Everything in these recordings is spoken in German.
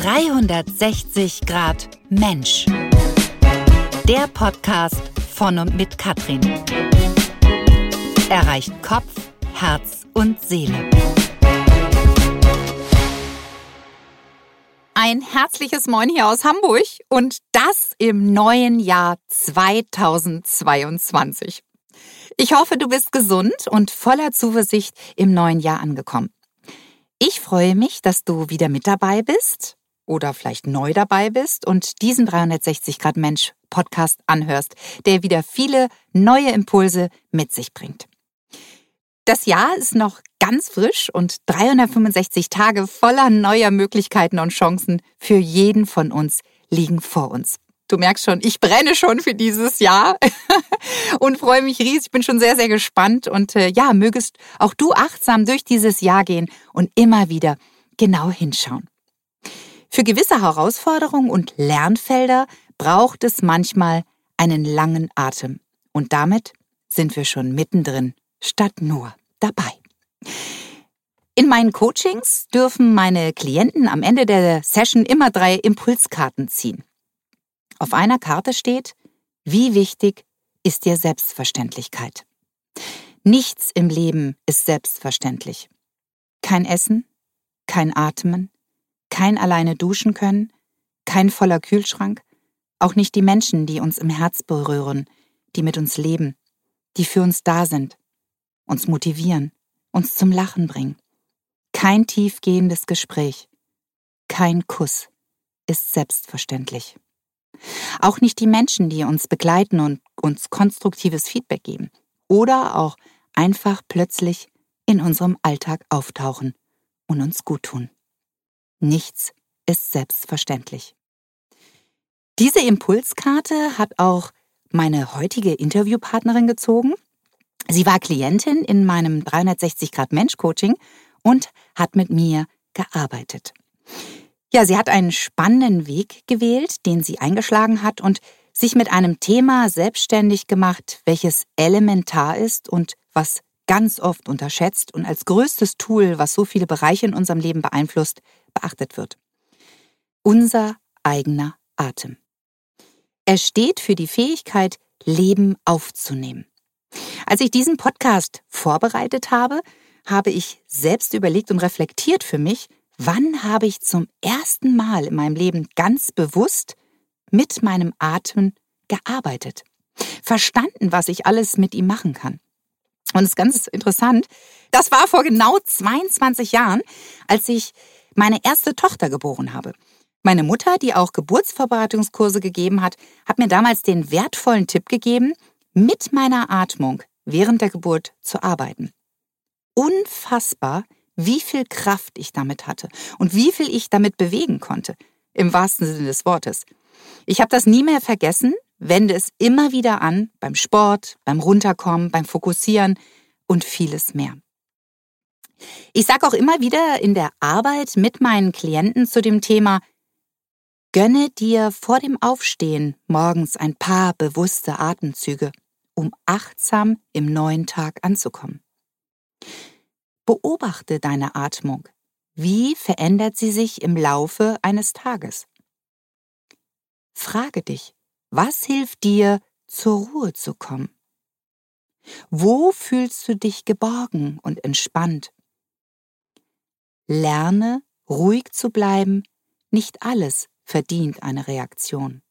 360 Grad Mensch. Der Podcast von und mit Katrin. Erreicht Kopf, Herz und Seele. Ein herzliches Moin hier aus Hamburg und das im neuen Jahr 2022. Ich hoffe, du bist gesund und voller Zuversicht im neuen Jahr angekommen. Ich freue mich, dass du wieder mit dabei bist oder vielleicht neu dabei bist und diesen 360 Grad Mensch Podcast anhörst, der wieder viele neue Impulse mit sich bringt. Das Jahr ist noch ganz frisch und 365 Tage voller neuer Möglichkeiten und Chancen für jeden von uns liegen vor uns. Du merkst schon, ich brenne schon für dieses Jahr und freue mich riesig. Ich bin schon sehr, sehr gespannt und äh, ja, mögest auch du achtsam durch dieses Jahr gehen und immer wieder genau hinschauen. Für gewisse Herausforderungen und Lernfelder braucht es manchmal einen langen Atem. Und damit sind wir schon mittendrin, statt nur dabei. In meinen Coachings dürfen meine Klienten am Ende der Session immer drei Impulskarten ziehen. Auf einer Karte steht, wie wichtig ist dir Selbstverständlichkeit? Nichts im Leben ist selbstverständlich. Kein Essen, kein Atmen, kein alleine duschen können, kein voller Kühlschrank, auch nicht die Menschen, die uns im Herz berühren, die mit uns leben, die für uns da sind, uns motivieren, uns zum Lachen bringen. Kein tiefgehendes Gespräch, kein Kuss ist selbstverständlich. Auch nicht die Menschen, die uns begleiten und uns konstruktives Feedback geben oder auch einfach plötzlich in unserem Alltag auftauchen und uns gut tun. Nichts ist selbstverständlich. Diese Impulskarte hat auch meine heutige Interviewpartnerin gezogen. Sie war Klientin in meinem 360 Grad Mensch Coaching und hat mit mir gearbeitet. Ja, sie hat einen spannenden Weg gewählt, den sie eingeschlagen hat und sich mit einem Thema selbstständig gemacht, welches elementar ist und was ganz oft unterschätzt und als größtes Tool, was so viele Bereiche in unserem Leben beeinflusst, beachtet wird. Unser eigener Atem. Er steht für die Fähigkeit, Leben aufzunehmen. Als ich diesen Podcast vorbereitet habe, habe ich selbst überlegt und reflektiert für mich, wann habe ich zum ersten Mal in meinem Leben ganz bewusst mit meinem Atem gearbeitet, verstanden, was ich alles mit ihm machen kann. Und es ist ganz interessant, das war vor genau 22 Jahren, als ich meine erste Tochter geboren habe. Meine Mutter, die auch Geburtsvorbereitungskurse gegeben hat, hat mir damals den wertvollen Tipp gegeben, mit meiner Atmung während der Geburt zu arbeiten. Unfassbar, wie viel Kraft ich damit hatte und wie viel ich damit bewegen konnte, im wahrsten Sinne des Wortes. Ich habe das nie mehr vergessen, wende es immer wieder an, beim Sport, beim Runterkommen, beim Fokussieren und vieles mehr. Ich sage auch immer wieder in der Arbeit mit meinen Klienten zu dem Thema, gönne dir vor dem Aufstehen morgens ein paar bewusste Atemzüge, um achtsam im neuen Tag anzukommen. Beobachte deine Atmung. Wie verändert sie sich im Laufe eines Tages? Frage dich, was hilft dir, zur Ruhe zu kommen? Wo fühlst du dich geborgen und entspannt? Lerne, ruhig zu bleiben, nicht alles verdient eine Reaktion.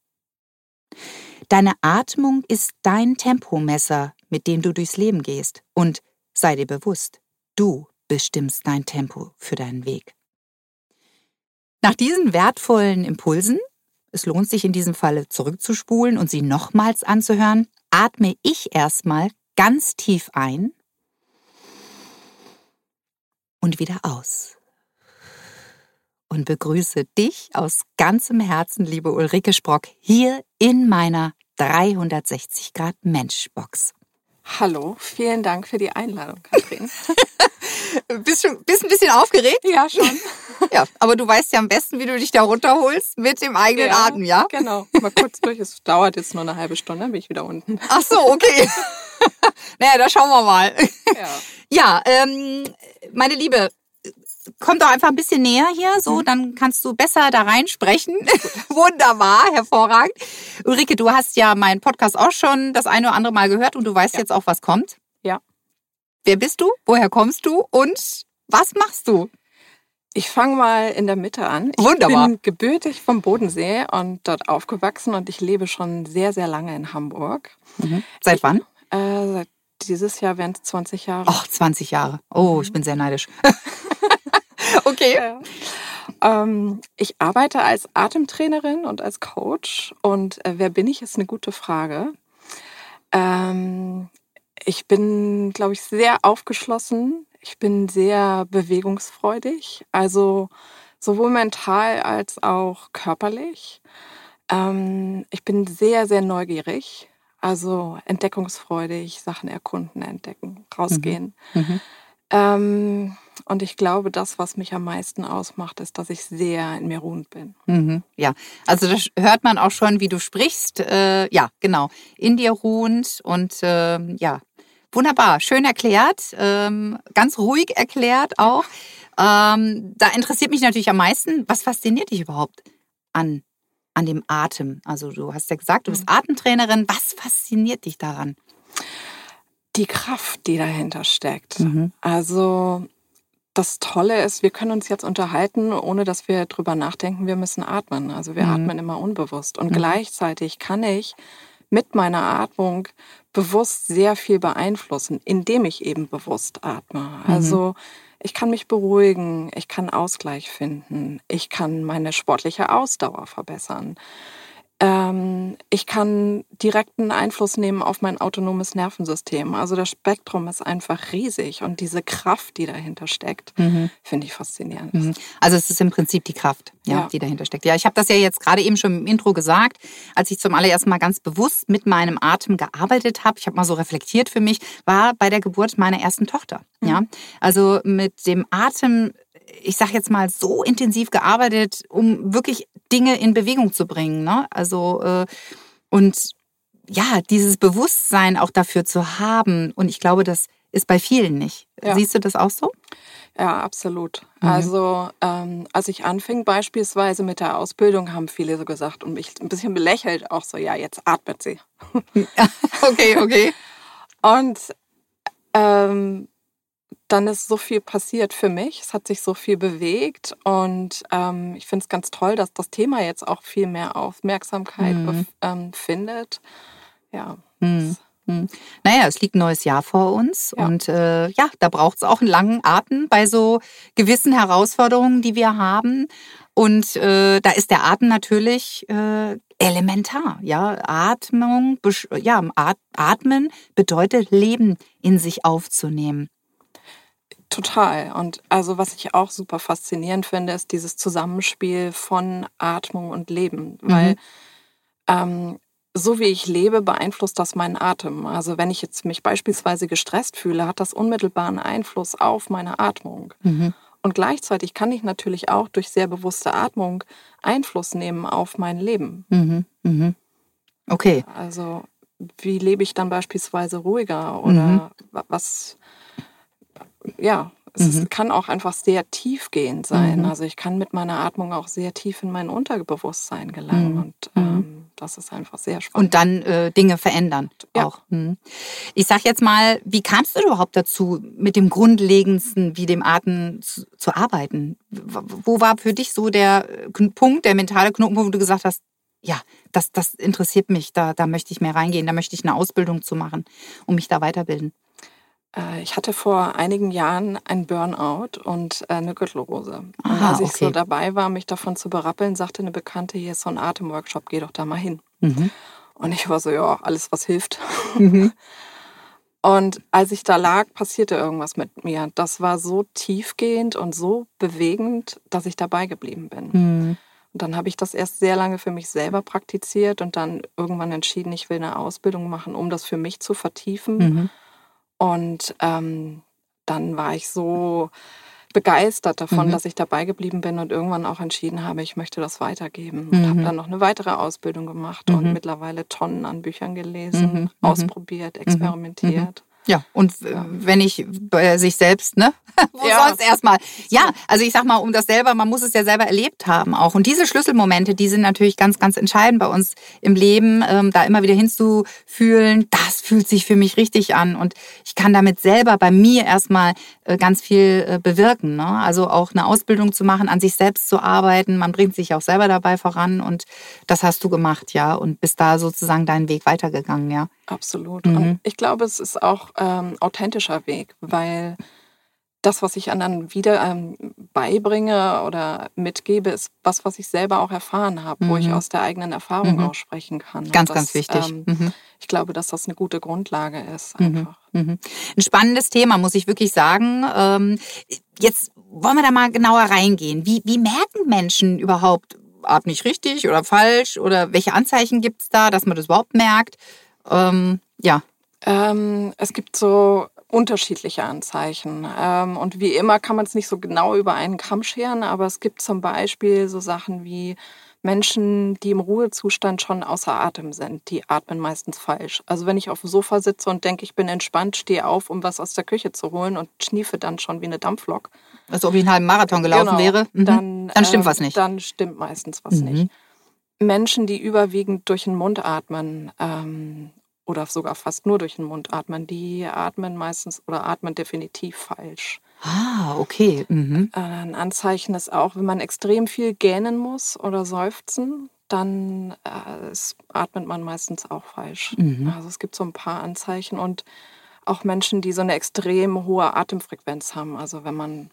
Deine Atmung ist dein Tempomesser, mit dem du durchs Leben gehst, und sei dir bewusst, du bestimmst dein Tempo für deinen Weg. Nach diesen wertvollen Impulsen, es lohnt sich in diesem Falle zurückzuspulen und sie nochmals anzuhören, atme ich erstmal ganz tief ein und wieder aus und begrüße dich aus ganzem Herzen, liebe Ulrike Sprock, hier in meiner 360 Grad Menschbox. Hallo, vielen Dank für die Einladung, Katrin. bist du bist ein bisschen aufgeregt? Ja, schon. ja, aber du weißt ja am besten, wie du dich da runterholst mit dem eigenen ja, Atem, ja? Genau. Mal kurz durch. Es dauert jetzt nur eine halbe Stunde, dann bin ich wieder unten. Ach so, okay. naja, da schauen wir mal. Ja, ja ähm, meine Liebe, komm doch einfach ein bisschen näher hier, so, dann kannst du besser da reinsprechen. Wunderbar, hervorragend. Ulrike, du hast ja meinen Podcast auch schon das eine oder andere Mal gehört und du weißt Ja. jetzt auch, was kommt. Ja. Wer bist du? Woher kommst du? Und was machst du? Ich fange mal in der Mitte an. Ich Wunderbar. bin gebürtig vom Bodensee und dort aufgewachsen und ich lebe schon sehr, sehr lange in Hamburg. Seit wann? Äh, seit dieses Jahr wären es 20 Jahre. Och, 20 Jahre. Oh, ich bin sehr neidisch. okay. Ja. Ähm, ich arbeite als Atemtrainerin und als Coach. Und äh, wer bin ich, ist eine gute Frage. Ähm, ich bin, glaube ich, sehr aufgeschlossen. Ich bin sehr bewegungsfreudig, also sowohl mental als auch körperlich. Ähm, ich bin sehr, sehr neugierig, also entdeckungsfreudig, Sachen erkunden, entdecken, rausgehen. Mhm. Ähm, und ich glaube, das, was mich am meisten ausmacht, ist, dass ich sehr in mir ruhend bin. Mhm, ja, also das hört man auch schon, wie du sprichst. Äh, ja, genau. In dir ruhend und ähm, ja, wunderbar, schön erklärt, ähm, ganz ruhig erklärt auch. Ähm, da interessiert mich natürlich am meisten, was fasziniert dich überhaupt an, an dem Atem? Also du hast ja gesagt, du bist Atemtrainerin. Was fasziniert dich daran? Die Kraft, die dahinter steckt. Mhm. Also das Tolle ist, wir können uns jetzt unterhalten, ohne dass wir drüber nachdenken, wir müssen atmen. Also wir Mhm. atmen immer unbewusst. Und Mhm. gleichzeitig kann ich mit meiner Atmung bewusst sehr viel beeinflussen, indem ich eben bewusst atme. Also ich kann mich beruhigen, ich kann Ausgleich finden, ich kann meine sportliche Ausdauer verbessern. Ähm, ich kann direkten Einfluss nehmen auf mein autonomes Nervensystem. Also das Spektrum ist einfach riesig und diese Kraft, die dahinter steckt, finde ich faszinierend. Mhm. Also es ist im Prinzip die Kraft, ja, Ja. die dahinter steckt. Ja, ich habe das ja jetzt gerade eben schon im Intro gesagt, als ich zum allerersten Mal ganz bewusst mit meinem Atem gearbeitet habe. Ich habe mal so reflektiert für mich, war bei der Geburt meiner ersten Tochter. Ja, also mit dem Atem. Ich sage jetzt mal so intensiv gearbeitet, um wirklich Dinge in Bewegung zu bringen. Ne? Also äh, und ja, dieses Bewusstsein auch dafür zu haben. Und ich glaube, das ist bei vielen nicht. Ja. Siehst du das auch so? Ja, absolut. Mhm. Also ähm, als ich anfing beispielsweise mit der Ausbildung, haben viele so gesagt und mich ein bisschen belächelt, auch so, ja, jetzt atmet sie. Okay, okay. Und ähm, dann ist so viel passiert für mich. Es hat sich so viel bewegt und ähm, ich finde es ganz toll, dass das Thema jetzt auch viel mehr Aufmerksamkeit Mhm. ähm, findet. Ja. Mhm. Hm. Naja, es liegt ein neues Jahr vor uns Ja. und äh, ja, da braucht es auch einen langen Atem bei so gewissen Herausforderungen, die wir haben. Und äh, da ist der Atem natürlich äh, elementar. Ja, Atmung, ja, At Atmen bedeutet Leben in sich aufzunehmen. Total. Und also was ich auch super faszinierend finde, ist dieses Zusammenspiel von Atmung und Leben. Weil ähm, so wie ich lebe, beeinflusst das meinen Atem. Also wenn ich jetzt mich beispielsweise gestresst fühle, hat das unmittelbaren Einfluss auf meine Atmung. Mhm. Und gleichzeitig kann ich natürlich auch durch sehr bewusste Atmung Einfluss nehmen auf mein Leben. Mhm. Mhm. Okay. Also wie lebe ich dann beispielsweise ruhiger oder wa- was, ja, es Mhm. kann auch einfach sehr tiefgehend sein. Mhm. Also ich kann mit meiner Atmung auch sehr tief in mein Unterbewusstsein gelangen Mhm. und ähm, das ist einfach sehr spannend. Und dann äh, Dinge verändern Ja. auch. Hm. Ich sag jetzt mal, wie kamst du überhaupt dazu, mit dem Grundlegendsten wie dem Atem zu, zu arbeiten? Wo war für dich so der äh, Punkt, der mentale Knotenpunkt, wo du gesagt hast, ja, das, das interessiert mich, da, da möchte ich mehr reingehen, da möchte ich eine Ausbildung zu machen und mich da weiterbilden. Äh, Ich hatte vor einigen Jahren ein Burnout und äh, eine Gürtelrose. Und Aha, als ich okay. so dabei war, mich davon zu berappeln, sagte eine Bekannte, hier ist so ein Atemworkshop, geh doch da mal hin. Mhm. Und ich war so, ja, alles, was hilft. Mhm. Und als ich da lag, passierte irgendwas mit mir. Das war so tiefgehend und so bewegend, dass ich dabei geblieben bin. Mhm. Und dann habe ich das erst sehr lange für mich selber praktiziert und dann irgendwann entschieden, ich will eine Ausbildung machen, um das für mich zu vertiefen. Mhm. Und ähm, dann war ich so begeistert davon, Mhm. dass ich dabei geblieben bin und irgendwann auch entschieden habe, ich möchte das weitergeben. Und Mhm. habe dann noch eine weitere Ausbildung gemacht Mhm. und mittlerweile Tonnen an Büchern gelesen, Mhm. Mhm. ausprobiert, experimentiert. Ja, und ja. wenn ich bei sich selbst, ne? Wo ja. sonst erstmal? Ja, also ich sag mal, um das selber, man muss es ja selber erlebt haben auch. Und diese Schlüsselmomente, die sind natürlich ganz, ganz entscheidend bei uns im Leben, ähm, da immer wieder hinzufühlen, das fühlt sich für mich richtig an. Und ich kann damit selber bei mir erstmal äh, ganz viel äh, bewirken. Ne? Also auch eine Ausbildung zu machen, an sich selbst zu arbeiten. Man bringt sich auch selber dabei voran. Und das hast du gemacht, ja. Und bist da sozusagen deinen Weg weitergegangen, ja. Absolut. Mhm. Und ich glaube, es ist auch ähm, authentischer Weg, weil das, was ich anderen wieder ähm, beibringe oder mitgebe, ist was, was ich selber auch erfahren habe, mhm. wo ich mhm. aus der eigenen Erfahrung mhm. aussprechen kann. Ganz, das, ganz wichtig. Ähm, mhm. Ich glaube, dass das eine gute Grundlage ist. Mhm. Einfach. Mhm. Ein spannendes Thema, muss ich wirklich sagen. Ähm, jetzt wollen wir da mal genauer reingehen. Wie, wie merken Menschen überhaupt, atme ich richtig oder falsch? Oder welche Anzeichen gibt es da, dass man das überhaupt merkt? Ähm, ja. Ähm, es gibt so unterschiedliche Anzeichen. Ähm, und wie immer kann man es nicht so genau über einen Kamm scheren, aber es gibt zum Beispiel so Sachen wie Menschen, die im Ruhezustand schon außer Atem sind, die atmen meistens falsch. Also wenn ich auf dem Sofa sitze und denke, ich bin entspannt, stehe auf, um was aus der Küche zu holen und schniefe dann schon wie eine Dampflok. Also ob ich einen halben Marathon gelaufen genau, wäre, mhm. dann, dann stimmt äh, was nicht. Dann stimmt meistens was mhm. nicht. Menschen, die überwiegend durch den Mund atmen ähm, oder sogar fast nur durch den Mund atmen, die atmen meistens oder atmen definitiv falsch. Ah, okay. Mhm. Äh, ein Anzeichen ist auch, wenn man extrem viel gähnen muss oder seufzen, dann äh, atmet man meistens auch falsch. Mhm. Also es gibt so ein paar Anzeichen und auch Menschen, die so eine extrem hohe Atemfrequenz haben. Also wenn man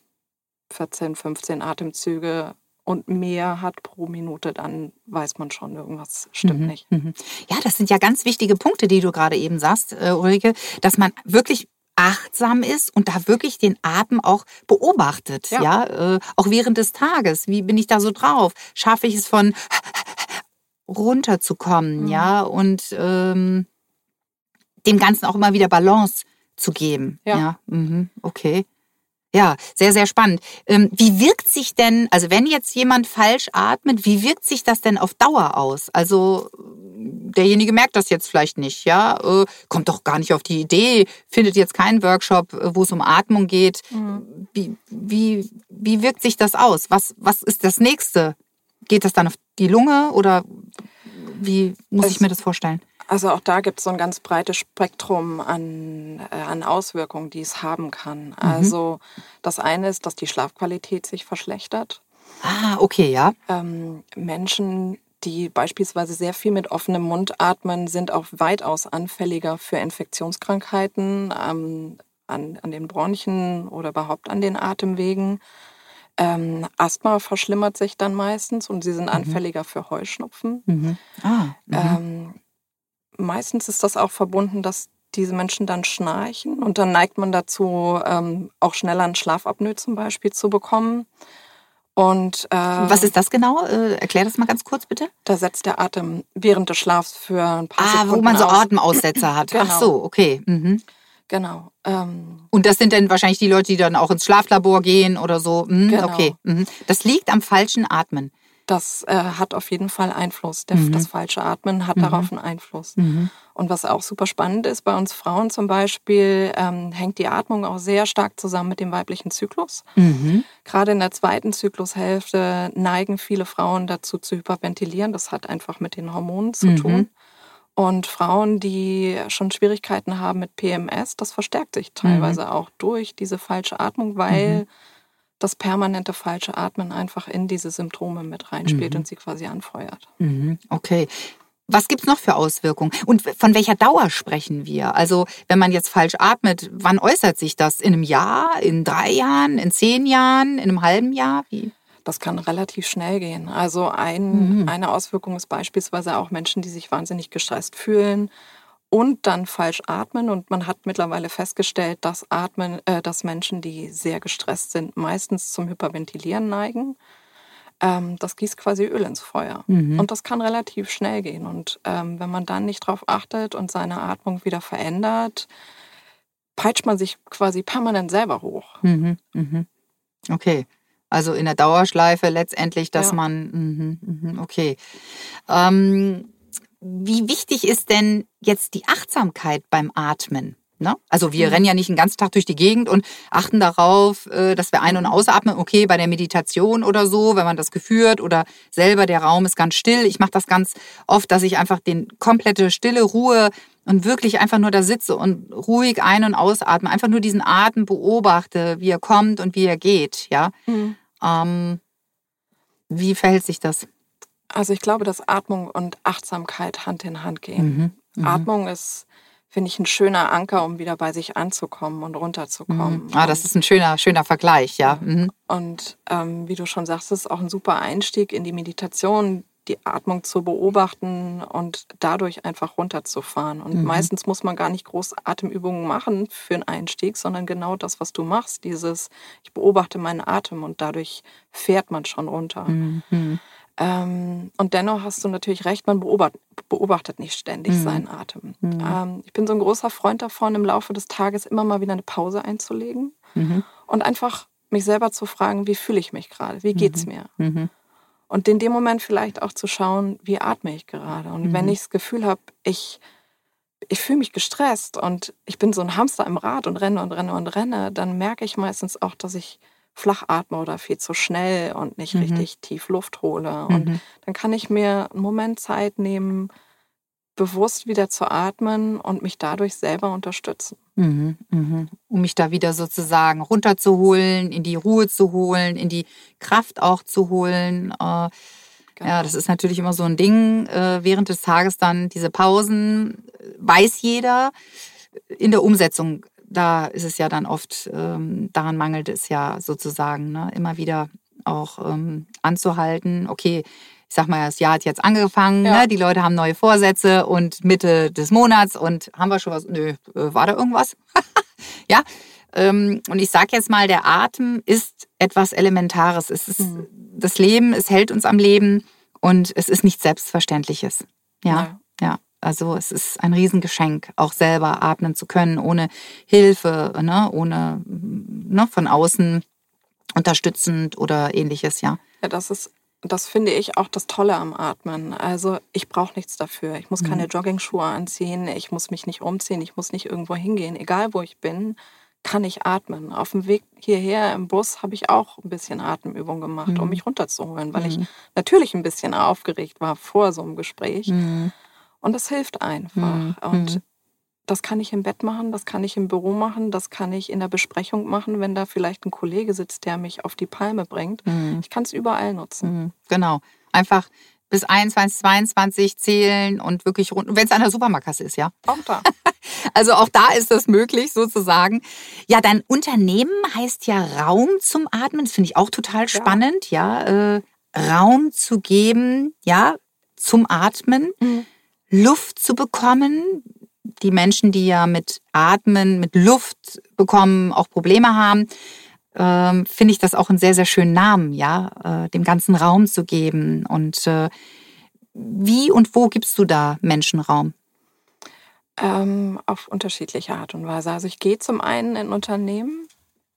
14, 15 Atemzüge und mehr hat pro Minute, dann weiß man schon, irgendwas stimmt mhm, nicht. Mhm. Ja, das sind ja ganz wichtige Punkte, die du gerade eben sagst, äh, Ulrike, dass man wirklich achtsam ist und da wirklich den Atem auch beobachtet, ja, ja? Äh, auch während des Tages. Wie bin ich da so drauf? Schaffe ich es von runterzukommen, mhm. ja, und ähm, dem Ganzen auch immer wieder Balance zu geben. Ja, ja? Mhm. okay. Ja, sehr, sehr spannend. Ähm, wie wirkt sich denn, also wenn jetzt jemand falsch atmet, wie wirkt sich das denn auf Dauer aus? Also derjenige merkt das jetzt vielleicht nicht, ja, äh, kommt doch gar nicht auf die Idee, findet jetzt keinen Workshop, äh, wo es um Atmung geht. Mhm. Wie, wie, wie wirkt sich das aus? Was, was ist das nächste? Geht das dann auf die Lunge oder wie muss es, ich mir das vorstellen? Also auch da gibt es so ein ganz breites Spektrum an, äh, an Auswirkungen, die es haben kann. Mhm. Also das eine ist, dass die Schlafqualität sich verschlechtert. Ah, okay, ja. Ähm, Menschen, die beispielsweise sehr viel mit offenem Mund atmen, sind auch weitaus anfälliger für Infektionskrankheiten ähm, an, an den Bronchien oder überhaupt an den Atemwegen. Ähm, Asthma verschlimmert sich dann meistens und sie sind mhm. anfälliger für Heuschnupfen. Mhm. Ah, mhm. ähm, meistens ist das auch verbunden, dass diese Menschen dann schnarchen und dann neigt man dazu, ähm, auch schneller einen Schlafapnoe zum Beispiel zu bekommen. Und äh, was ist das genau? Äh, erklär das mal ganz kurz bitte. Da setzt der Atem während des Schlafs für ein paar ah, Sekunden wo man so Atemaussetzer hat. genau. Ach so, okay. Mhm. Genau. Ähm, und das sind dann wahrscheinlich die Leute, die dann auch ins Schlaflabor gehen oder so. Mhm, genau. Okay. Mhm. Das liegt am falschen Atmen. Das äh, hat auf jeden Fall Einfluss. Der, mhm. Das falsche Atmen hat mhm. darauf einen Einfluss. Mhm. Und was auch super spannend ist, bei uns Frauen zum Beispiel, ähm, hängt die Atmung auch sehr stark zusammen mit dem weiblichen Zyklus. Mhm. Gerade in der zweiten Zyklushälfte neigen viele Frauen dazu zu hyperventilieren. Das hat einfach mit den Hormonen zu mhm. tun. Und Frauen, die schon Schwierigkeiten haben mit PMS, das verstärkt sich teilweise mhm. auch durch diese falsche Atmung, weil. Das permanente falsche Atmen einfach in diese Symptome mit reinspielt mhm. und sie quasi anfeuert. Mhm. Okay. Was gibt's noch für Auswirkungen? Und von welcher Dauer sprechen wir? Also, wenn man jetzt falsch atmet, wann äußert sich das? In einem Jahr, in drei Jahren, in zehn Jahren, in einem halben Jahr? Wie? Das kann relativ schnell gehen. Also ein, mhm. eine Auswirkung ist beispielsweise auch Menschen, die sich wahnsinnig gestresst fühlen und dann falsch atmen. Und man hat mittlerweile festgestellt, dass, atmen, äh, dass Menschen, die sehr gestresst sind, meistens zum Hyperventilieren neigen. Ähm, das gießt quasi Öl ins Feuer. Mhm. Und das kann relativ schnell gehen. Und ähm, wenn man dann nicht darauf achtet und seine Atmung wieder verändert, peitscht man sich quasi permanent selber hoch. Mhm. Mhm. Okay. Also in der Dauerschleife letztendlich, dass ja. man, mh, mh, okay. Ähm, wie wichtig ist denn jetzt die Achtsamkeit beim Atmen? Ne? Also wir Mhm. rennen ja nicht den ganzen Tag durch die Gegend und achten darauf, äh, dass wir ein- und ausatmen. Okay, bei der Meditation oder so, wenn man das geführt oder selber der Raum ist ganz still. Ich mache das ganz oft, dass ich einfach den komplette Stille, Ruhe und wirklich einfach nur da sitze und ruhig ein- und ausatme. Einfach nur diesen Atem beobachte, wie er kommt und wie er geht. Ja, Mhm. ähm, wie verhält sich das? Also ich glaube, dass Atmung und Achtsamkeit Hand in Hand gehen. Mhm. Mhm. Atmung ist, finde ich, ein schöner Anker, um wieder bei sich anzukommen und runterzukommen. Mhm. Ah, das ist ein schöner, schöner Vergleich, ja. Mhm. Und ähm, wie du schon sagst, ist auch ein super Einstieg in die Meditation, die Atmung zu beobachten und dadurch einfach runterzufahren. Und Mhm. meistens muss man gar nicht groß Atemübungen machen für einen Einstieg, sondern genau das, was du machst, dieses, ich beobachte meinen Atem und dadurch fährt man schon runter. Mhm. Ähm, und dennoch hast du natürlich recht, man beobachtet, beobachtet nicht ständig Mhm. seinen Atem. Mhm. Ähm, ich bin so ein großer Freund davon, im Laufe des Tages immer mal wieder eine Pause einzulegen Mhm. und einfach mich selber zu fragen, wie fühle ich mich gerade, wie geht's mir? Mhm. Und in dem Moment vielleicht auch zu schauen, wie atme ich gerade. Und wenn Mhm. ich das Gefühl habe, ich, ich fühle mich gestresst und ich bin so ein Hamster im Rad und renne und renne und renne, dann merke ich meistens auch, dass ich flach atme oder viel zu schnell und nicht Mhm. richtig tief Luft hole. Und Mhm. dann kann ich mir einen Moment Zeit nehmen, bewusst wieder zu atmen und mich dadurch selber unterstützen. Mhm, mhm. Um mich da wieder sozusagen runterzuholen, in die Ruhe zu holen, in die Kraft auch zu holen. Äh, Genau. Ja, das ist natürlich immer so ein Ding. Äh, während des Tages dann diese Pausen, äh, weiß jeder. In der Umsetzung, da ist es ja dann oft, ähm, daran mangelt es ja sozusagen, ne? immer wieder auch ähm, anzuhalten. Okay, ich sag mal, das Jahr hat jetzt angefangen, Ja. ne? die Leute haben neue Vorsätze und Mitte des Monats und haben wir schon was? Nö, äh, war da irgendwas? ja. Ähm, und ich sage jetzt mal, der Atem ist etwas Elementares. Es ist Mhm. das Leben, es hält uns am Leben und es ist nichts Selbstverständliches. Ja, ja. Also es ist ein Riesengeschenk, auch selber atmen zu können, ohne Hilfe, ne? ohne ne? von außen unterstützend oder ähnliches, ja. Ja, das ist, das finde ich auch das Tolle am Atmen. Also ich brauche nichts dafür. Ich muss Mhm. keine Joggingschuhe anziehen, ich muss mich nicht umziehen, ich muss nicht irgendwo hingehen. Egal wo ich bin, kann ich atmen. Auf dem Weg hierher im Bus habe ich auch ein bisschen Atemübung gemacht, um Mhm. mich runterzuholen, weil ich Mhm. natürlich ein bisschen aufgeregt war vor so einem Gespräch. Mhm. Und das hilft einfach. Mhm. Und Mhm. das kann ich im Bett machen, das kann ich im Büro machen, das kann ich in der Besprechung machen, wenn da vielleicht ein Kollege sitzt, der mich auf die Palme bringt. Mhm. Ich kann es überall nutzen. Mhm. Genau. Einfach bis 21, 22 zählen und wirklich rund, wenn es an der Supermarktkasse ist, ja. Auch da. Also auch da ist das möglich sozusagen. Ja, dein Unternehmen heißt ja Raum zum Atmen. Das finde ich auch total spannend, ja. Äh, Raum zu geben, ja, zum Atmen, Mhm. Luft zu bekommen. Die Menschen, die ja mit Atmen, mit Luft bekommen, auch Probleme haben, ähm, finde ich das auch einen sehr, sehr schönen Namen, ja, äh, dem ganzen Raum zu geben. Und äh, wie und wo gibst du da Menschen Raum? Ähm, auf unterschiedliche Art und Weise. Also ich gehe zum einen in Unternehmen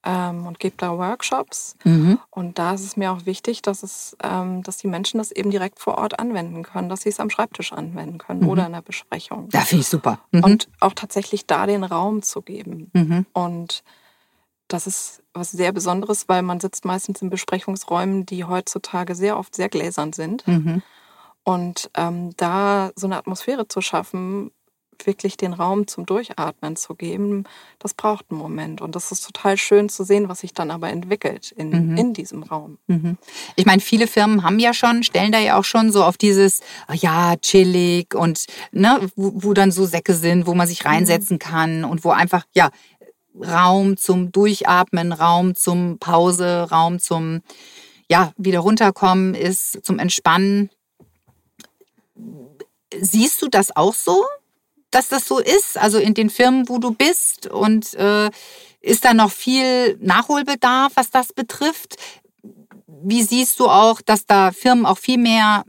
ähm, und gebe da Workshops. Mhm. Und da ist es mir auch wichtig, dass, es, ähm, dass die Menschen das eben direkt vor Ort anwenden können, dass sie es am Schreibtisch anwenden können Mhm. oder in der Besprechung. Ja, finde ich super. Mhm. Und auch tatsächlich da den Raum zu geben. mhm. Und das ist was sehr Besonderes, weil man sitzt meistens in Besprechungsräumen, die heutzutage sehr oft sehr gläsern sind. Mhm. Und ähm, da so eine Atmosphäre zu schaffen, wirklich den Raum zum Durchatmen zu geben, das braucht einen Moment. Und das ist total schön zu sehen, was sich dann aber entwickelt in, Mhm. in diesem Raum. Mhm. Ich meine, viele Firmen haben ja schon, stellen da ja auch schon so auf dieses, ah ja, chillig und ne, wo, wo dann so Säcke sind, wo man sich reinsetzen kann und wo einfach, ja, Raum zum Durchatmen, Raum zum Pause, Raum zum, ja, wieder runterkommen ist, zum Entspannen. Siehst du das auch so, dass das so ist? Also in den Firmen, wo du bist und äh, ist da noch viel Nachholbedarf, was das betrifft? Wie siehst du auch, dass da Firmen auch viel mehr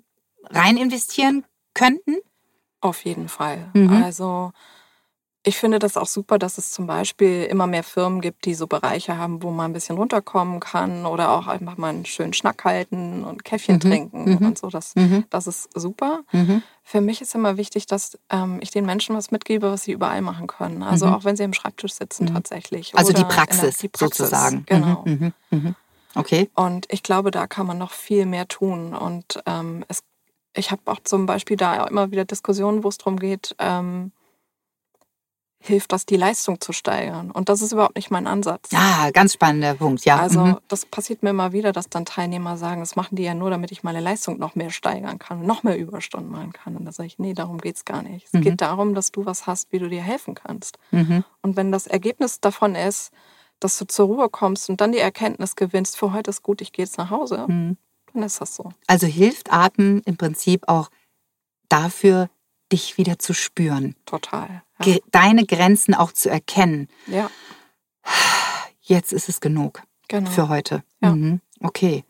rein investieren könnten? Auf jeden Fall. Mhm. Also ich finde das auch super, dass es zum Beispiel immer mehr Firmen gibt, die so Bereiche haben, wo man ein bisschen runterkommen kann oder auch einfach mal einen schönen Schnack halten und Käffchen Mhm, trinken mhm. und so. Das, Mhm. das ist super. Mhm. Für mich ist immer wichtig, dass ähm, ich den Menschen was mitgebe, was sie überall machen können. Also Mhm. auch wenn sie am Schreibtisch sitzen Mhm. tatsächlich. Also die in der- Praxis, die Praxis, sozusagen. Genau. Okay. Und ich glaube, da kann man noch viel mehr tun. Und ähm, es, ich habe auch zum Beispiel da immer wieder Diskussionen, wo es darum geht, ähm, hilft das, die Leistung zu steigern. Und das ist überhaupt nicht mein Ansatz. Ja, ganz spannender Punkt, ja. Also mhm. das passiert mir immer wieder, dass dann Teilnehmer sagen, das machen die ja nur, damit ich meine Leistung noch mehr steigern kann, noch mehr Überstunden machen kann. Und da sage ich, nee, darum geht's gar nicht. Es Mhm. geht darum, dass du was hast, wie du dir helfen kannst. Mhm. Und wenn das Ergebnis davon ist, dass du zur Ruhe kommst und dann die Erkenntnis gewinnst, für heute ist gut, ich gehe jetzt nach Hause, Mhm. dann ist das so. Also hilft Atmen im Prinzip auch dafür, dich wieder zu spüren, Total. Ja. ge deine Grenzen auch zu erkennen. ja, Jetzt ist es genug genau. für heute. Ja. Mhm. Okay.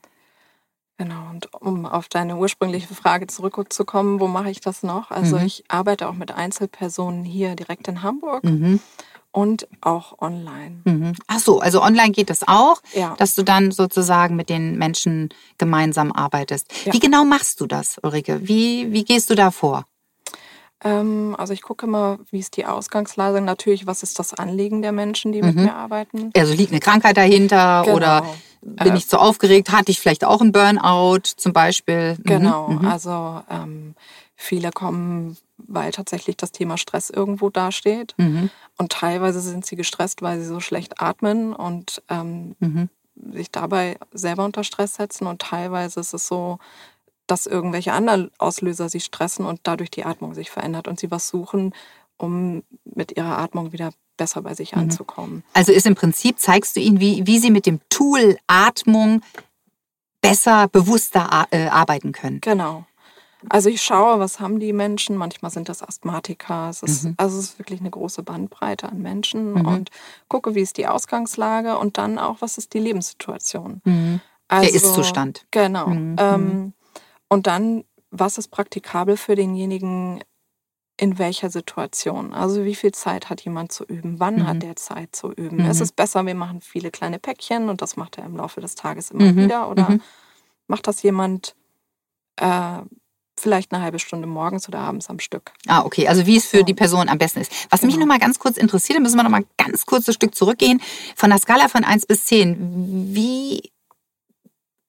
Genau, und um auf deine ursprüngliche Frage zurückzukommen, wo mache ich das noch? Also Mhm. ich arbeite auch mit Einzelpersonen hier direkt in Hamburg Mhm. und auch online. Mhm. Ach so, also online geht das auch, Ja. dass du dann sozusagen mit den Menschen gemeinsam arbeitest. Ja. Wie genau machst du das, Ulrike? Wie, wie gehst du da vor? Ähm, also ich gucke immer, wie ist die Ausgangslage. Natürlich, was ist das Anliegen der Menschen, die mit Mhm. mir arbeiten. Also liegt eine Krankheit dahinter Genau. oder bin Äh, ich zu aufgeregt? Hatte ich vielleicht auch einen Burnout zum Beispiel? Mhm. Genau, Mhm. also ähm, viele kommen, weil tatsächlich das Thema Stress irgendwo dasteht. Mhm. Und teilweise sind sie gestresst, weil sie so schlecht atmen und ähm, Mhm. sich dabei selber unter Stress setzen. Und teilweise ist es so, dass irgendwelche anderen Auslöser sie stressen und dadurch die Atmung sich verändert und sie was suchen, um mit ihrer Atmung wieder besser bei sich Mhm. anzukommen. Also ist im Prinzip, zeigst du ihnen, wie, wie sie mit dem Tool Atmung besser, bewusster äh, arbeiten können. Genau. Also ich schaue, was haben die Menschen. Manchmal sind das Asthmatiker. Es ist, Mhm. Also es ist wirklich eine große Bandbreite an Menschen Mhm. und gucke, wie ist die Ausgangslage und dann auch, was ist die Lebenssituation. Mhm. Also, Der Ist-Zustand. Genau. Mhm. Ähm, und dann, was ist praktikabel für denjenigen in welcher Situation? Also wie viel Zeit hat jemand zu üben? Wann Mhm. hat der Zeit zu üben? Mhm. Es ist besser, wir machen viele kleine Päckchen und das macht er im Laufe des Tages immer Mhm. wieder. Oder Mhm. macht das jemand äh, vielleicht eine halbe Stunde morgens oder abends am Stück? Ah, okay. Also wie es für So. die Person am besten ist. Was mich Genau. noch mal ganz kurz interessiert, da müssen wir noch mal ganz kurz ein Stück zurückgehen. Von der Skala von 1 bis 10, wie,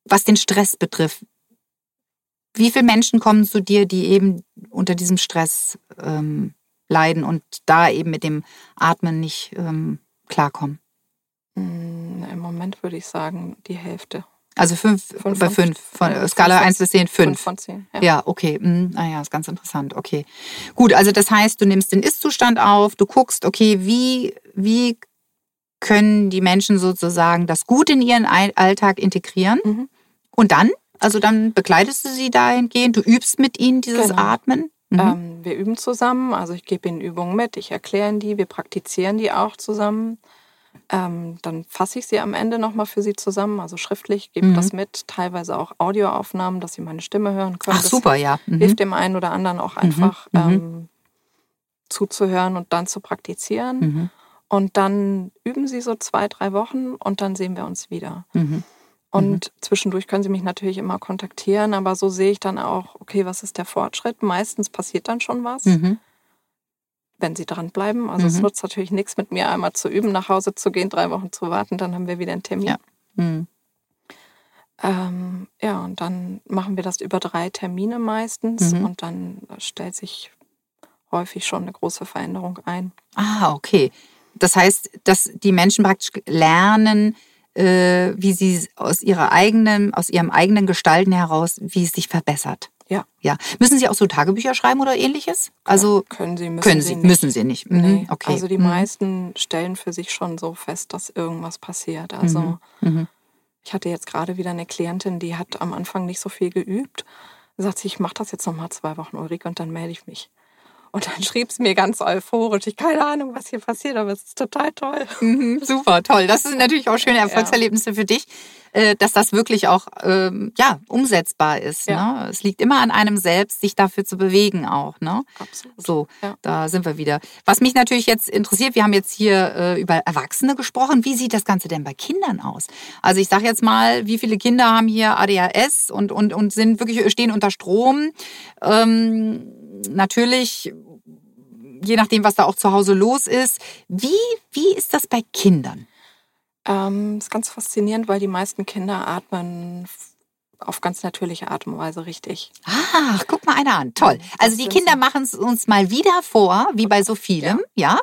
was den Stress betrifft, wie viele Menschen kommen zu dir, die eben unter diesem Stress ähm, leiden und da eben mit dem Atmen nicht ähm, klarkommen? Hm, Im Moment würde ich sagen, die Hälfte. Also fünf, Fünf bei von- fünf, von ja, Skala fünf von- 1 bis 10, Fünf fünf. von zehn. Ja. Ja, okay. Hm, ah ja, ist ganz interessant. Okay. Gut, also das heißt, du nimmst den Ist-Zustand auf, du guckst, okay, wie, wie können die Menschen sozusagen das gut in ihren Alltag integrieren? Mhm. Und dann? Also dann begleitest du sie dahingehend, du übst mit ihnen dieses Genau. Atmen? Mhm. Ähm, wir üben zusammen, also ich gebe ihnen Übungen mit, ich erkläre ihnen die, wir praktizieren die auch zusammen. Ähm, dann fasse ich sie am Ende nochmal für sie zusammen, also schriftlich, gebe Mhm. das mit, teilweise auch Audioaufnahmen, dass sie meine Stimme hören können. Ach, Das super, ja. Mhm. hilft dem einen oder anderen auch einfach mhm. Ähm, zuzuhören und dann zu praktizieren. Mhm. Und dann üben sie so zwei, drei Wochen und dann sehen wir uns wieder. Mhm. Und zwischendurch können Sie mich natürlich immer kontaktieren, aber so sehe ich dann auch, okay, was ist der Fortschritt? Meistens passiert dann schon was, Mhm. wenn Sie dranbleiben. Also es Mhm. nutzt natürlich nichts, mit mir einmal zu üben, nach Hause zu gehen, drei Wochen zu warten, dann haben wir wieder einen Termin. Ja. Mhm. Ähm, ja, und dann machen wir das über drei Termine meistens Mhm. und dann stellt sich häufig schon eine große Veränderung ein. Ah, okay. Das heißt, dass die Menschen praktisch lernen, äh, wie sie aus ihrer eigenen, aus ihrem eigenen Gestalten heraus, wie es sich verbessert. Ja. Ja. Müssen Sie auch so Tagebücher schreiben oder ähnliches? Also können Sie, müssen können Sie nicht. müssen Sie nicht. Mhm, Nee, okay. Also die Mhm. meisten stellen für sich schon so fest, dass irgendwas passiert. Also Mhm. Mhm. Ich hatte jetzt gerade wieder eine Klientin, die hat am Anfang nicht so viel geübt. Sagt sie, ich mache das jetzt noch mal zwei Wochen, Ulrike, und dann melde ich mich. Und dann schrieb sie mir ganz euphorisch, ich keine Ahnung, was hier passiert, aber es ist total toll. Mhm, super, toll. Das sind natürlich auch schöne Erfolgserlebnisse für dich, äh, dass das wirklich auch ähm, ja, umsetzbar ist. Ja. Ne? Es liegt immer an einem selbst, sich dafür zu bewegen auch. Ne? Absolut. So, Ja. da sind wir wieder. Was mich natürlich jetzt interessiert, wir haben jetzt hier äh, über Erwachsene gesprochen. Wie sieht das Ganze denn bei Kindern aus? Also ich sage jetzt mal, wie viele Kinder haben hier ADHS und, und, und sind wirklich stehen unter Strom? Ähm, natürlich, je nachdem, was da auch zu Hause los ist. Wie, wie ist das bei Kindern? Ähm, ist ganz faszinierend, weil die meisten Kinder atmen auf ganz natürliche Art und Weise richtig. Ach, guck mal einer an. Toll. Also die Kinder machen es uns mal wieder vor, wie bei so vielem, ja. ja?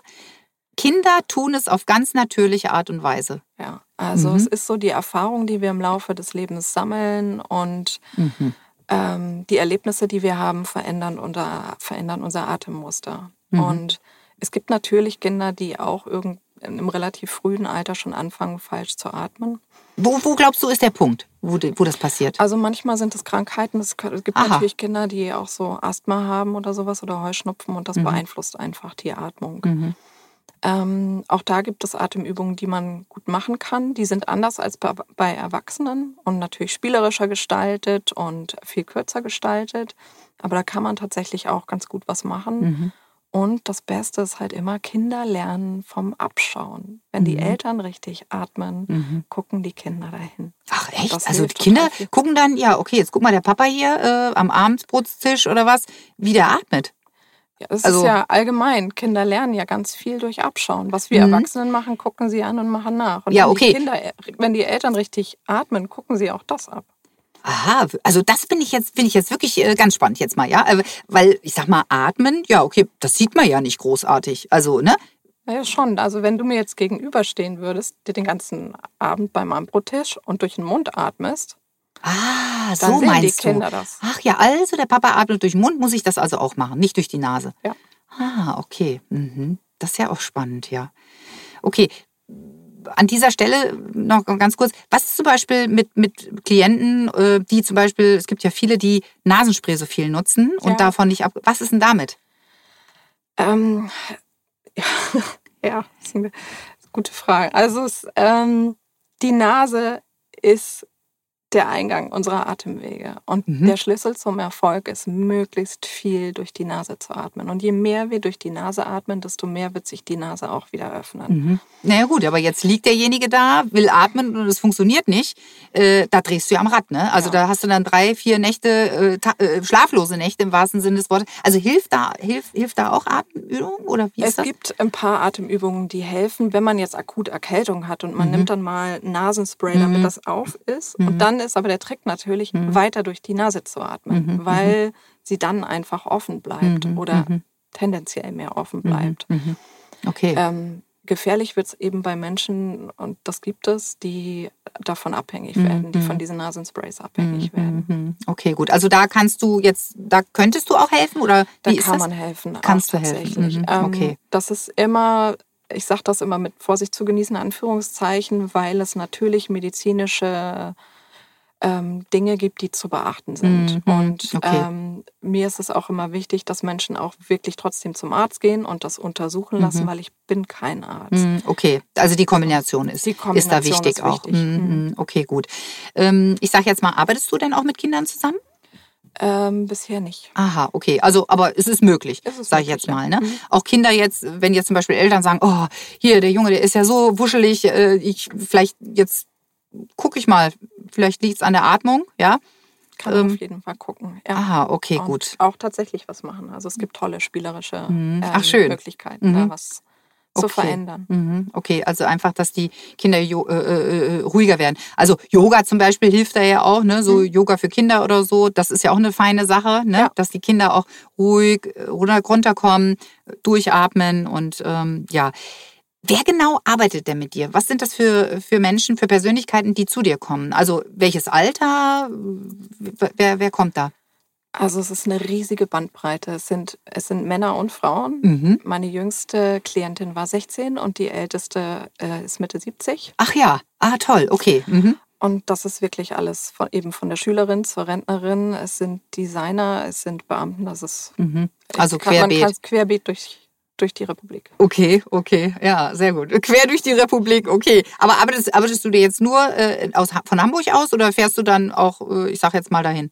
Kinder tun es auf ganz natürliche Art und Weise. Ja, also mhm. es ist so die Erfahrung, die wir im Laufe des Lebens sammeln und mhm. Ähm, die Erlebnisse, die wir haben, verändern unser, verändern unser Atemmuster. Mhm. Und es gibt natürlich Kinder, die auch irgend, im relativ frühen Alter schon anfangen, falsch zu atmen. Wo, wo glaubst du, ist der Punkt, wo, wo das passiert? Also manchmal sind es Krankheiten. Es gibt Aha. natürlich Kinder, die auch so Asthma haben oder sowas oder Heuschnupfen und das mhm. beeinflusst einfach die Atmung. Mhm. Ähm, auch da gibt es Atemübungen, die man gut machen kann. Die sind anders als bei, bei Erwachsenen und natürlich spielerischer gestaltet und viel kürzer gestaltet. Aber da kann man tatsächlich auch ganz gut was machen. Mhm. Und das Beste ist halt immer, Kinder lernen vom Abschauen. Wenn mhm. die Eltern richtig atmen, mhm. gucken die Kinder dahin. Ach echt? Also die Kinder gucken dann, ja, okay, jetzt guck mal der Papa hier äh, am Abendsbrotstisch oder was, wie der atmet. Ja, das also, ist ja allgemein. Kinder lernen ja ganz viel durch Abschauen. Was wir mhm. Erwachsenen machen, gucken sie an und machen nach. Und ja, okay. Die Kinder, wenn die Eltern richtig atmen, gucken sie auch das ab. Aha, also das finde ich jetzt finde ich jetzt wirklich äh, ganz spannend jetzt mal, ja, äh, weil ich sag mal atmen, ja, okay, das sieht man ja nicht großartig. Also, ne? Ja, schon. Also, wenn du mir jetzt gegenüberstehen würdest, dir den ganzen Abend beim Ambrotisch und durch den Mund atmest, Ah, so dann sehen meinst die Kinder du. das. Ach ja, also der Papa atmet durch den Mund, muss ich das also auch machen, nicht durch die Nase. Ja. Ah, okay. Mhm. Das ist ja auch spannend, ja. Okay, an dieser Stelle noch ganz kurz, was ist zum Beispiel mit, mit Klienten, äh, die zum Beispiel, es gibt ja viele, die Nasenspray so viel nutzen und ja. davon nicht ab. Was ist denn damit? Ähm, ja, ja, das ist eine gute Frage. Also es, ähm, die Nase ist der Eingang unserer Atemwege. Und mhm. der Schlüssel zum Erfolg ist, möglichst viel durch die Nase zu atmen. Und je mehr wir durch die Nase atmen, desto mehr wird sich die Nase auch wieder öffnen. Mhm. Naja gut, aber jetzt liegt derjenige da, will atmen und es funktioniert nicht. Äh, da drehst du ja am Rad, ne? Also ja. da hast du dann drei, vier Nächte, äh, äh, schlaflose Nächte im wahrsten Sinne des Wortes. Also hilft da, hilft, hilft da auch Atemübungen oder wie Es das? gibt ein paar Atemübungen, die helfen, wenn man jetzt akut Erkältung hat und man mhm. nimmt dann mal Nasenspray, damit mhm. das auf ist. Und mhm. Dann ist aber der Trick natürlich, mhm. weiter durch die Nase zu atmen, mhm. weil sie dann einfach offen bleibt oder tendenziell mehr offen bleibt. Okay. Ähm, gefährlich wird es eben bei Menschen, und das gibt es, die davon abhängig werden, die von diesen Nasensprays abhängig werden. Okay, gut. Also da kannst du jetzt, da könntest du auch helfen oder da kann man helfen. Kannst du helfen? Mhm. Okay. Ähm, das ist immer ich sage das immer mit Vorsicht zu genießen, Anführungszeichen, weil es natürlich medizinische ähm, Dinge gibt, die zu beachten sind. Mhm. Und okay. ähm, mir ist es auch immer wichtig, dass Menschen auch wirklich trotzdem zum Arzt gehen und das untersuchen lassen, mhm. weil ich bin kein Arzt. Mhm. Okay, also die Kombination ist, die Kombination ist da wichtig ist auch. Wichtig. Mhm. Mhm. Okay, gut. Ähm, ich sage jetzt mal, arbeitest du denn auch mit Kindern zusammen? Ähm, bisher nicht. Aha, okay. Also, aber es ist möglich, sage ich jetzt mal. Ne? Mhm. Auch Kinder jetzt, wenn jetzt zum Beispiel Eltern sagen, oh, hier, der Junge, der ist ja so wuschelig, äh, ich vielleicht jetzt gucke ich mal, vielleicht liegt es an der Atmung, ja. Kann ähm, auf jeden Fall gucken. Ja. Aha, okay, Und gut. Auch tatsächlich was machen. Also es gibt tolle spielerische mhm. Ach, ähm, Möglichkeiten, mhm. da was zu okay. verändern. Mhm. Okay, also einfach, dass die Kinder äh, äh, äh, ruhiger werden. Also Yoga zum Beispiel hilft da ja auch, ne? so mhm. Yoga für Kinder oder so. Das ist ja auch eine feine Sache, ne? Ja. dass die Kinder auch ruhig äh, runterkommen, durchatmen und ähm, ja. Wer genau arbeitet denn mit dir? Was sind das für, für Menschen, für Persönlichkeiten, die zu dir kommen? Also welches Alter? Wer, wer kommt da? Also es ist eine riesige Bandbreite. Es sind, es sind Männer und Frauen. Mhm. Meine jüngste Klientin war 16 und die älteste äh, ist Mitte 70. Ach ja, ah toll, okay. Mhm. Und das ist wirklich alles von, eben von der Schülerin zur Rentnerin. Es sind Designer, es sind Beamten, das ist mhm. also querbeet. Man querbeet durch durch die Republik. Okay, okay, ja, sehr gut. Quer durch die Republik, okay. Aber arbeitest, arbeitest du dir jetzt nur äh, aus, von Hamburg aus oder fährst du dann auch, äh, ich sag jetzt mal dahin?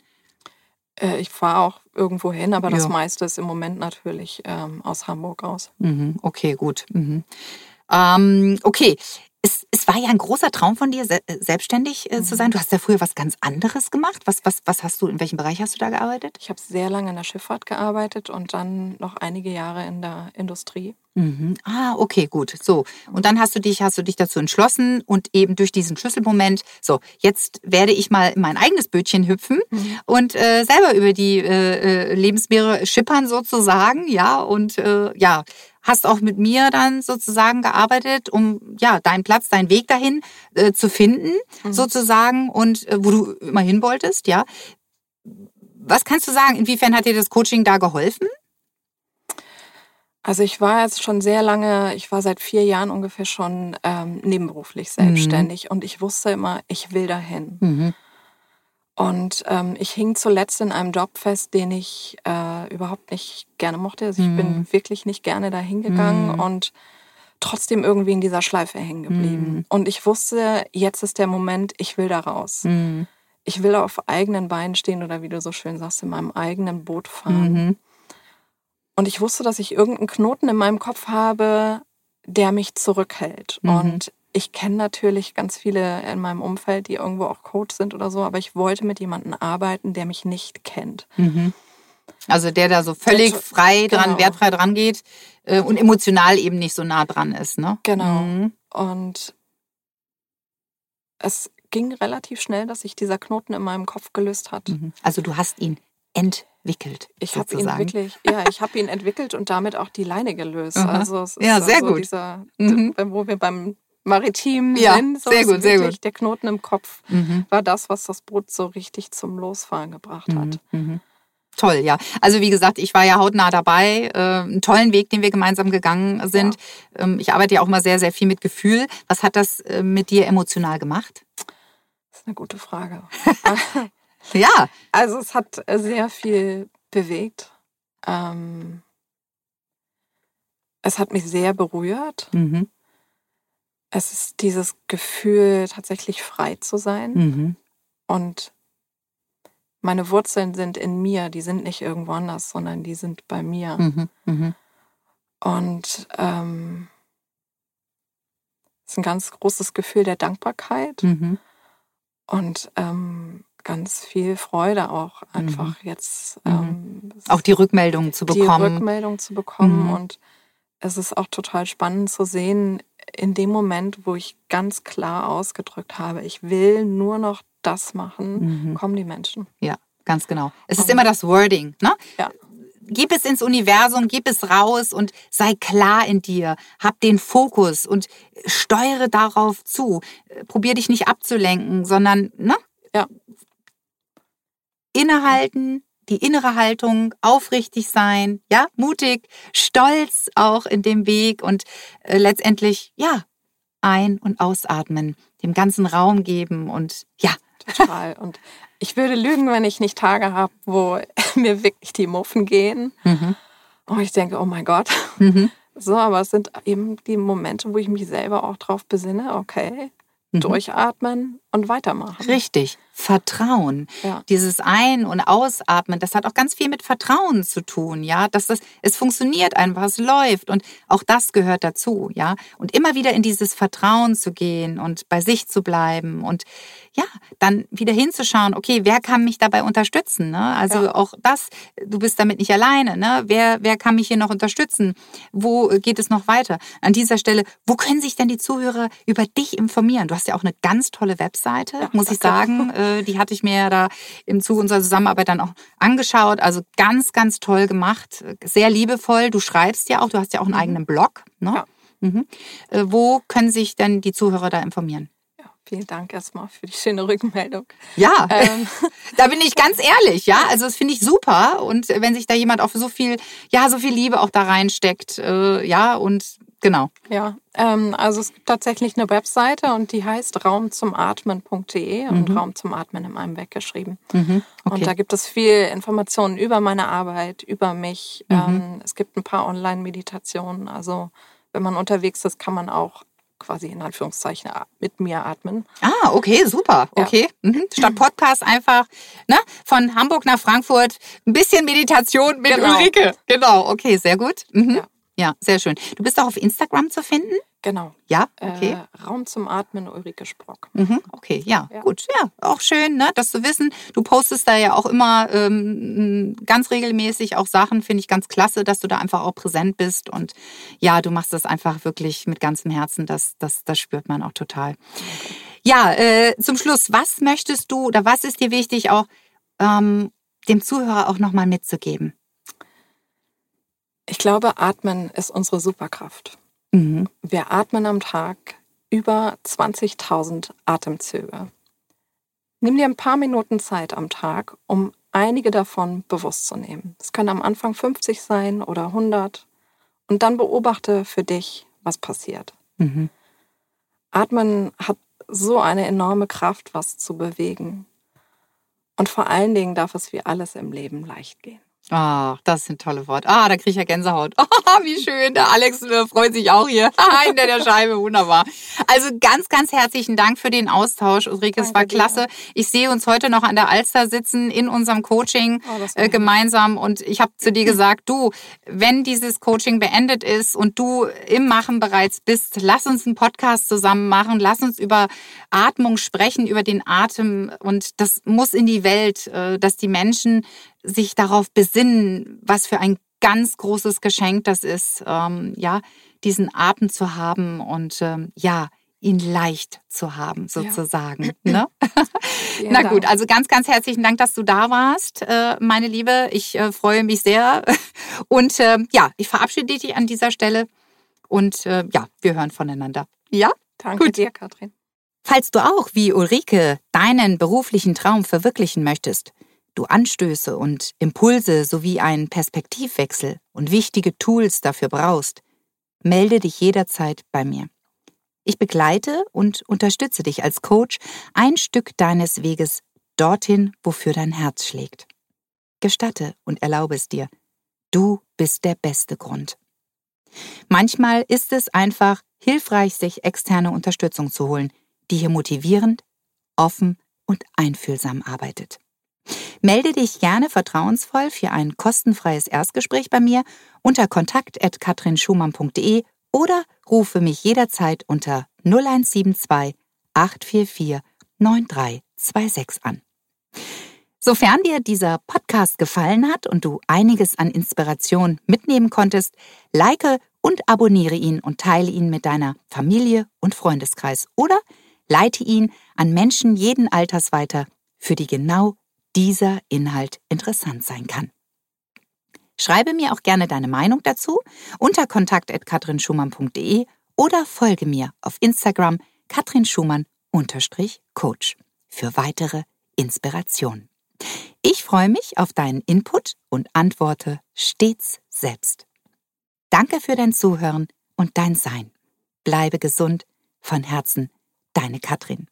Äh, ich fahre auch irgendwo hin, aber ja. das meiste ist im Moment natürlich ähm, aus Hamburg aus. Mhm, okay, gut. Mhm. Ähm, okay. Es, es war ja ein großer Traum von dir, se äh, selbstständig äh, zu sein. Du hast ja früher was ganz anderes gemacht. Was, was, was hast du, in welchem Bereich hast du da gearbeitet? Ich habe sehr lange in der Schifffahrt gearbeitet und dann noch einige Jahre in der Industrie. Mhm. Ah, okay, gut. So. Und dann hast du dich, hast du dich dazu entschlossen und eben durch diesen Schlüsselmoment, so, jetzt werde ich mal in mein eigenes Bötchen hüpfen mhm. und äh, selber über die äh, äh Lebensmeere schippern sozusagen, ja, und äh, ja, hast auch mit mir dann sozusagen gearbeitet, um ja deinen Platz, deinen Weg dahin äh, zu finden, mhm. sozusagen, und äh, wo du immer hin wolltest, ja. Was kannst du sagen? Inwiefern hat dir das Coaching da geholfen? Also ich war jetzt schon sehr lange, ich war seit vier Jahren ungefähr schon ähm, nebenberuflich selbstständig mhm. und ich wusste immer, ich will dahin. Mhm. Und ähm, ich hing zuletzt in einem Job fest, den ich äh, überhaupt nicht gerne mochte. Also ich mm. bin mhm. wirklich nicht gerne da hingegangen mm. und trotzdem irgendwie in dieser Schleife hängen geblieben. Mm. Und ich wusste, jetzt ist der Moment, ich will da raus. Mhm. Ich will auf eigenen Beinen stehen oder wie du so schön sagst, in meinem eigenen Boot fahren. -hmm. Und ich wusste, dass ich irgendeinen Knoten in meinem Kopf habe, der mich zurückhält. -hmm. Und ich kenne natürlich ganz viele in meinem Umfeld, die irgendwo auch Coach sind oder so, aber ich wollte mit jemandem arbeiten, der mich nicht kennt. Mhm. Also der da so völlig der, frei dran, genau. wertfrei dran geht äh, und emotional eben nicht so nah dran ist, ne? Genau. Mhm. Und es ging relativ schnell, dass sich dieser Knoten in meinem Kopf gelöst hat. Mhm. Also du hast ihn entwickelt. Ich habe ihn wirklich, ja, ich habe ihn entwickelt und damit auch die Leine gelöst. Also es ist ja, sehr also gut. Dieser, mhm. wo wir beim maritim ja, sind. So sehr gut, sehr gut. Der Knoten im Kopf mhm. war das, was das Boot so richtig zum Losfahren gebracht mhm. hat. Mhm. Toll, ja. Also wie gesagt, ich war ja hautnah dabei. Äh, einen tollen Weg, den wir gemeinsam gegangen sind. Ja. Ähm, ich arbeite ja auch mal sehr, sehr viel mit Gefühl. Was hat das äh, mit dir emotional gemacht? Das ist eine gute Frage. ja. Also es hat sehr viel bewegt. Ähm, es hat mich sehr berührt. Mhm. Es ist dieses Gefühl, tatsächlich frei zu sein. Mhm. Und meine Wurzeln sind in mir, die sind nicht irgendwo anders, sondern die sind bei mir. Mhm. Mhm. Und ähm, es ist ein ganz großes Gefühl der Dankbarkeit mhm. und ähm, ganz viel Freude auch einfach mhm. jetzt. Mhm. Ähm, auch die Rückmeldung zu bekommen. Die Rückmeldung zu bekommen und es ist auch total spannend zu sehen, in dem Moment, wo ich ganz klar ausgedrückt habe, ich will nur noch das machen, mhm. kommen die Menschen. Ja, ganz genau. Es ist immer das Wording, ne? Ja. Gib es ins Universum, gib es raus und sei klar in dir. Hab den Fokus und steuere darauf zu. Probier dich nicht abzulenken, sondern, ne? Ja. Innehalten, die innere Haltung, aufrichtig sein, ja, mutig, stolz auch in dem Weg und äh, letztendlich, ja, ein- und ausatmen, dem ganzen Raum geben und ja. Total. Und ich würde lügen, wenn ich nicht Tage habe, wo mir wirklich die Muffen gehen. Mhm. Und ich denke, oh mein Gott. Mhm. So, aber es sind eben die Momente, wo ich mich selber auch drauf besinne, okay, mhm. durchatmen und weitermachen. Richtig. Vertrauen. Ja. Dieses Ein- und Ausatmen, das hat auch ganz viel mit Vertrauen zu tun, ja, dass das, es funktioniert einfach, es läuft und auch das gehört dazu, ja. Und immer wieder in dieses Vertrauen zu gehen und bei sich zu bleiben und ja, dann wieder hinzuschauen, okay, wer kann mich dabei unterstützen, ne? Also ja. auch das, du bist damit nicht alleine, ne? Wer, wer kann mich hier noch unterstützen? Wo geht es noch weiter? An dieser Stelle, wo können sich denn die Zuhörer über dich informieren? Du hast ja auch eine ganz tolle Webseite, ja, muss ich sagen. Äh, die hatte ich mir ja da im Zuge unserer Zusammenarbeit dann auch angeschaut. Also ganz, ganz toll gemacht, sehr liebevoll. Du schreibst ja auch, du hast ja auch einen mhm. eigenen Blog. Ne? Ja. Mhm. Äh, wo können sich denn die Zuhörer da informieren? Vielen Dank erstmal für die schöne Rückmeldung. Ja, ähm. da bin ich ganz ehrlich, ja. Also das finde ich super. Und wenn sich da jemand auch so viel, ja, so viel Liebe auch da reinsteckt, äh, ja, und Genau. Ja, ähm, also es gibt tatsächlich eine Webseite und die heißt raumzumatmen.de und mhm. Raum zum Atmen in einem weggeschrieben. Mhm. Okay. Und da gibt es viel Informationen über meine Arbeit, über mich. Mhm. Ähm, es gibt ein paar Online-Meditationen. Also wenn man unterwegs ist, kann man auch quasi in Anführungszeichen mit mir atmen. Ah, okay, super. Okay. Ja. Mhm. Statt Podcast einfach ne, von Hamburg nach Frankfurt ein bisschen Meditation mit genau. Ulrike. Genau, okay, sehr gut. Mhm. Ja. Ja, sehr schön. Du bist auch auf Instagram zu finden? Genau. Ja, okay. Äh, Raum zum Atmen, Ulrike Sprock. Mhm, okay, ja, Ja. gut, ja, auch schön, ne, das zu wissen. Du postest da ja auch immer ähm, ganz regelmäßig auch Sachen, finde ich ganz klasse, dass du da einfach auch präsent bist und ja, du machst das einfach wirklich mit ganzem Herzen, das, das, das spürt man auch total. Ja, äh, zum Schluss, was möchtest du oder was ist dir wichtig auch ähm, dem Zuhörer auch nochmal mitzugeben? Ich glaube, Atmen ist unsere Superkraft. Mhm. Wir atmen am Tag über 20.000 Atemzüge. Nimm dir ein paar Minuten Zeit am Tag, um einige davon bewusst zu nehmen. Es können am Anfang 50 sein oder 100. Und dann beobachte für dich, was passiert. Mhm. Atmen hat so eine enorme Kraft, was zu bewegen. Und vor allen Dingen darf es wie alles im Leben leicht gehen. Ach, das sind tolle Worte. Ah, da kriege ich ja Gänsehaut. Oh, wie schön. Der Alex äh, freut sich auch hier. Hinter der Scheibe, wunderbar. Also ganz, ganz herzlichen Dank für den Austausch, Ulrike. Es war klasse. Ich sehe uns heute noch an der Alster sitzen in unserem Coaching Oh, äh, gemeinsam. Und ich habe zu dir gesagt, du, wenn dieses Coaching beendet ist und du im Machen bereits bist, lass uns einen Podcast zusammen machen. Lass uns über Atmung sprechen, über den Atem. Und das muss in die Welt, äh, dass die Menschen sich darauf besinnen, was für ein ganz großes Geschenk das ist, ähm, ja, diesen Atem zu haben und ähm, ja, ihn leicht zu haben, sozusagen. Ne? Vielen Na gut, also ganz, ganz herzlichen Dank, dass du da warst, äh, meine Liebe. Ich äh, freue mich sehr. Und äh, ja, ich verabschiede dich an dieser Stelle. Und äh, ja, wir hören voneinander. Ja? Danke Gut. dir, Katrin. Falls du auch, wie Ulrike, deinen beruflichen Traum verwirklichen möchtest, du Anstöße und Impulse sowie einen Perspektivwechsel und wichtige Tools dafür brauchst, melde dich jederzeit bei mir. Ich begleite und unterstütze dich als Coach ein Stück deines Weges dorthin, wofür dein Herz schlägt. Gestatte und erlaube es dir. Du bist der beste Grund. Manchmal ist es einfach hilfreich, sich externe Unterstützung zu holen, die hier motivierend, offen und einfühlsam arbeitet. Melde dich gerne vertrauensvoll für ein kostenfreies Erstgespräch bei mir unter kontakt.katrinschumann.de oder rufe mich jederzeit unter 0172 844 9326 an. Sofern dir dieser Podcast gefallen hat und du einiges an Inspiration mitnehmen konntest, like und abonniere ihn und teile ihn mit deiner Familie und Freundeskreis oder leite ihn an Menschen jeden Alters weiter, für die genau dieser Inhalt interessant sein kann. Schreibe mir auch gerne deine Meinung dazu unter kontakt.katrinschumann.de oder folge mir auf Instagram katrinschumann-coach für weitere Inspiration. Ich freue mich auf deinen Input und antworte stets selbst. Danke für dein Zuhören und dein Sein. Bleibe gesund. Von Herzen, deine Katrin.